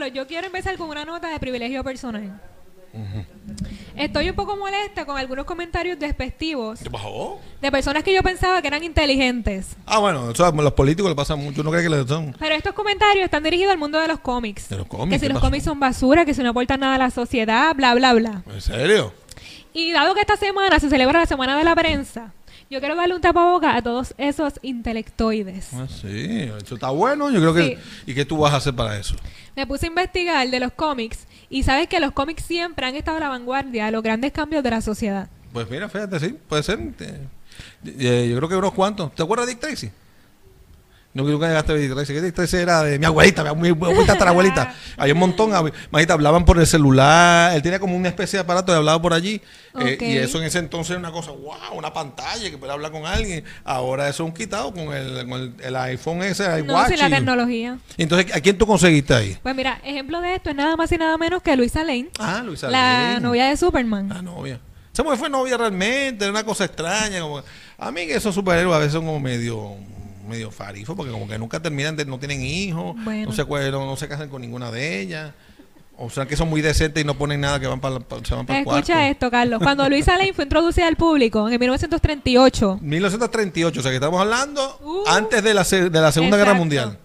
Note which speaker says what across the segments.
Speaker 1: Carlos, yo quiero empezar con una nota de privilegio personal. Estoy un poco molesta con algunos comentarios despectivos
Speaker 2: ¿Qué pasó?
Speaker 1: de personas que yo pensaba que eran inteligentes.
Speaker 2: Ah, bueno, eso a los políticos le pasa mucho. ¿No cree que le son?
Speaker 1: Pero estos comentarios están dirigidos al mundo de los cómics.
Speaker 2: De los cómics,
Speaker 1: Que si
Speaker 2: ¿qué
Speaker 1: los
Speaker 2: pasó?
Speaker 1: cómics son basura, que si no aportan nada a la sociedad, bla, bla, bla.
Speaker 2: ¿En serio?
Speaker 1: Y dado que esta semana se celebra la Semana de la Prensa, yo quiero darle un tapaboca a todos esos intelectoides.
Speaker 2: Ah, sí, eso está bueno. Yo creo que. ¿Y qué tú vas a hacer para eso?
Speaker 1: Me puse a investigar de los cómics y sabes que los cómics siempre han estado a la vanguardia de los grandes cambios de la sociedad.
Speaker 2: Pues mira, fíjate, sí, puede ser. Eh, eh, yo creo que unos cuantos. ¿Te acuerdas de Dick Tracy? No, que nunca llegaste a ver Dick Tracy. Que Dick Tracy era de mi abuelita, mi abuelita hasta la abuelita. Había un montón. Imagínate, hablaban por el celular. Él tenía como una especie de aparato y hablaba por allí. Eh, y eso en ese entonces era una cosa, wow, una pantalla que puede hablar con alguien. Ahora eso es un quitado con el, con el, el iPhone ese, el
Speaker 1: No, la tecnología.
Speaker 2: Entonces, ¿a quién tú conseguiste ahí?
Speaker 1: Pues mira, ejemplo de esto es nada más y nada menos que Luisa Lane,
Speaker 2: Ah, Luisa
Speaker 1: la
Speaker 2: Lane.
Speaker 1: novia de Superman.
Speaker 2: La novia. Esa mujer fue novia realmente, era una cosa extraña. Como, a mí que esos superhéroes a veces son como medio medio farifos, porque como que nunca terminan, de, no tienen hijos,
Speaker 1: Bueno.
Speaker 2: no, se, acuerdan, no se casan con ninguna de ellas. O sea que son muy decentes y no ponen nada que van para, se van para el cuarto.
Speaker 1: Escucha esto, Carlos. Cuando Luisa Lane fue introducida al público en el 1938,
Speaker 2: 1938, o sea que estamos hablando
Speaker 1: Uh,
Speaker 2: antes de la, se- de la Segunda Guerra. Mundial.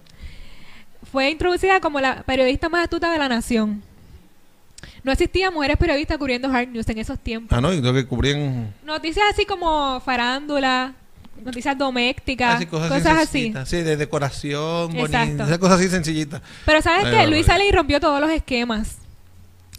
Speaker 1: fue introducida como la periodista más astuta de la nación. No existían mujeres periodistas cubriendo hard news en esos tiempos.
Speaker 2: Ah, no, y creo que cubrían
Speaker 1: Noticias así como farándula, noticias domésticas,
Speaker 2: así,
Speaker 1: cosas,
Speaker 2: cosas,
Speaker 1: así.
Speaker 2: Sí, de decoración, bonita, esas cosas así sencillitas.
Speaker 1: Pero ¿sabes
Speaker 2: no,
Speaker 1: Luisa. Lane rompió todos los esquemas.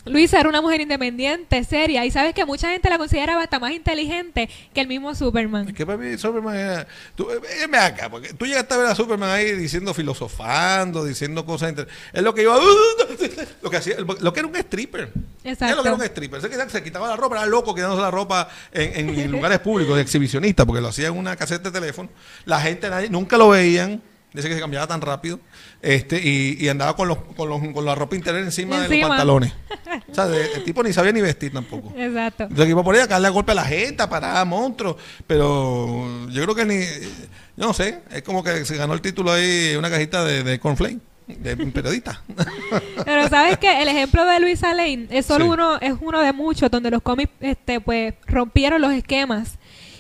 Speaker 1: Luisa era una mujer independiente, seria, y sabes que mucha gente la consideraba hasta más inteligente que el mismo Superman.
Speaker 2: Es que para mí Superman era... Tú, eh, eh, ven acá, porque tú llegaste a ver a Superman ahí diciendo, filosofando, diciendo cosas... inter- Es lo que iba... Lo que hacía... Lo que era un stripper.
Speaker 1: Exacto.
Speaker 2: Es lo que era un stripper. Se quitaba, se quitaba la ropa, era loco quitándose la ropa en, en- en lugares públicos, de exhibicionista, porque lo hacía en una caseta de teléfono. La gente nadie, nunca lo veían. Dice que se cambiaba tan rápido. este Y, y andaba con, los, con, los, con la ropa interior encima, de los pantalones. O sea, de- el tipo ni sabía ni vestir tampoco.
Speaker 1: Exacto.
Speaker 2: Entonces iba por ahí a darle golpe a la gente, paraba monstruos, pero yo creo que ni, yo no sé, es como que se ganó el título ahí una cajita de, de cornflake, periodista.
Speaker 1: Pero sabes que el ejemplo de Luisa Lane es solo
Speaker 2: Sí.
Speaker 1: uno, es uno de muchos donde los cómics este pues rompieron los esquemas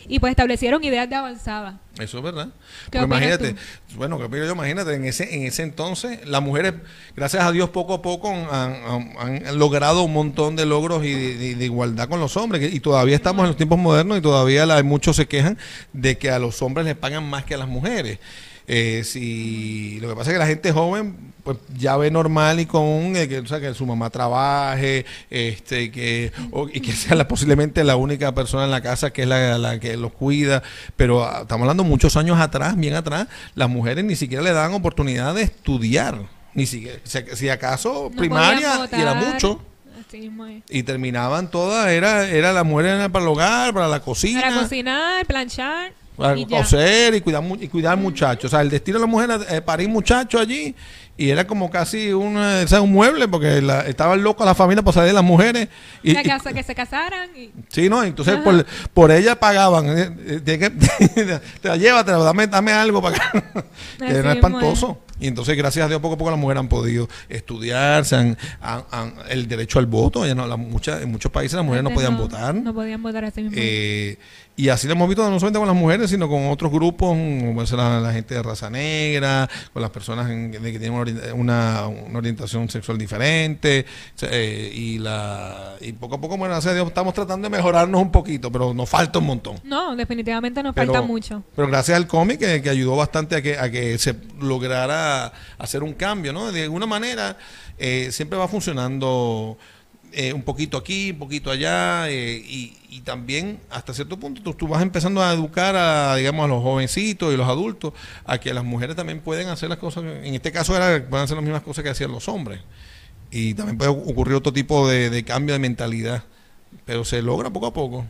Speaker 1: y pues establecieron ideas de avanzada.
Speaker 2: Eso es verdad.
Speaker 1: ¿Qué
Speaker 2: Porque
Speaker 1: opinas
Speaker 2: imagínate, bueno, que yo, imagínate, en ese, en ese entonces, las mujeres, gracias a Dios, poco a poco han, han- han logrado un montón de logros y de, de- de igualdad con los hombres. Y todavía estamos en los tiempos modernos y todavía la- muchos se quejan de que a los hombres les pagan más que a las mujeres. Eh, si lo que pasa es que la gente joven pues ya ve normal y común eh, que, o sea, que su mamá trabaje este que o- y que sea la, posiblemente la única persona en la casa que es la, la que los cuida. Pero ah, estamos hablando muchos años atrás bien atrás las mujeres ni siquiera le dan oportunidad de estudiar. Ni siquiera si, si acaso
Speaker 1: No
Speaker 2: primaria y era mucho. Y terminaban todas era era la mujer era para el hogar para la cocina.
Speaker 1: Para cocinar, planchar y
Speaker 2: coser y cuidar, y cuidar muchachos. O sea, el destino de la mujer era eh, parir muchachos allí y era como casi un, eh, o sea, un mueble porque la, estaba loco la familia por salir de las mujeres. Y,
Speaker 1: que,
Speaker 2: y-
Speaker 1: que se casaran y
Speaker 2: sí, ¿no? Entonces por, por ella pagaban. eh, eh, que- te la llévatela, dame, dame algo para acá.
Speaker 1: Así
Speaker 2: era espantoso. Y entonces, gracias a Dios, poco a poco las mujeres han podido estudiar, se han, han- han- el derecho al voto. Ya no, la- muchas- en muchos países las mujeres no podían votar.
Speaker 1: No podían votar así mismo.
Speaker 2: Eh, y así lo hemos visto no solamente con las mujeres, sino con otros grupos, como puede ser la, la gente de raza negra, con las personas en- de que tienen una, una- una orientación sexual diferente. eh, y, la, y poco a poco, bueno, gracias a Dios, estamos tratando de mejorarnos un poquito, pero nos falta un montón.
Speaker 1: no, definitivamente nos
Speaker 2: Pero,
Speaker 1: falta mucho.
Speaker 2: pero gracias al cómic que, que ayudó bastante a que, a que se lograra hacer un cambio, ¿no? De alguna manera eh, siempre va funcionando eh, un poquito aquí, un poquito allá eh, y, y también hasta cierto punto tú, vas empezando a educar a, digamos, a los jovencitos y los adultos a que las mujeres también pueden hacer las cosas, en este caso era, pueden hacer las mismas cosas que hacían los hombres. Y también puede ocurrir otro tipo de, de cambio de mentalidad, pero se logra poco a poco.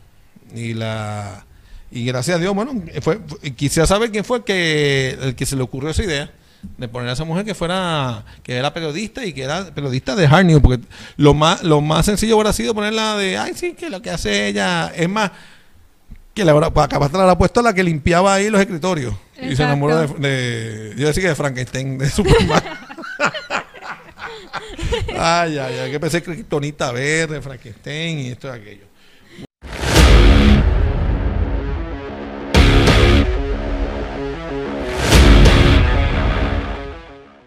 Speaker 2: Y la y gracias a Dios, bueno, fue, fue- quisiera saber quién fue el que, el que se le ocurrió esa idea de poner a esa mujer que fuera, que era periodista y que era periodista de Hard News, porque lo más, lo más sencillo hubiera sido ponerla de, ay, sí, que lo que hace ella, es más, que le habrá, capaz la habrá puesto la que limpiaba ahí los escritorios. Y se enamoró de, de- yo decía que de Frankenstein, de Superman. Ay, ay, ay, que pensé Kryptonita verde, Frankenstein y esto y aquello.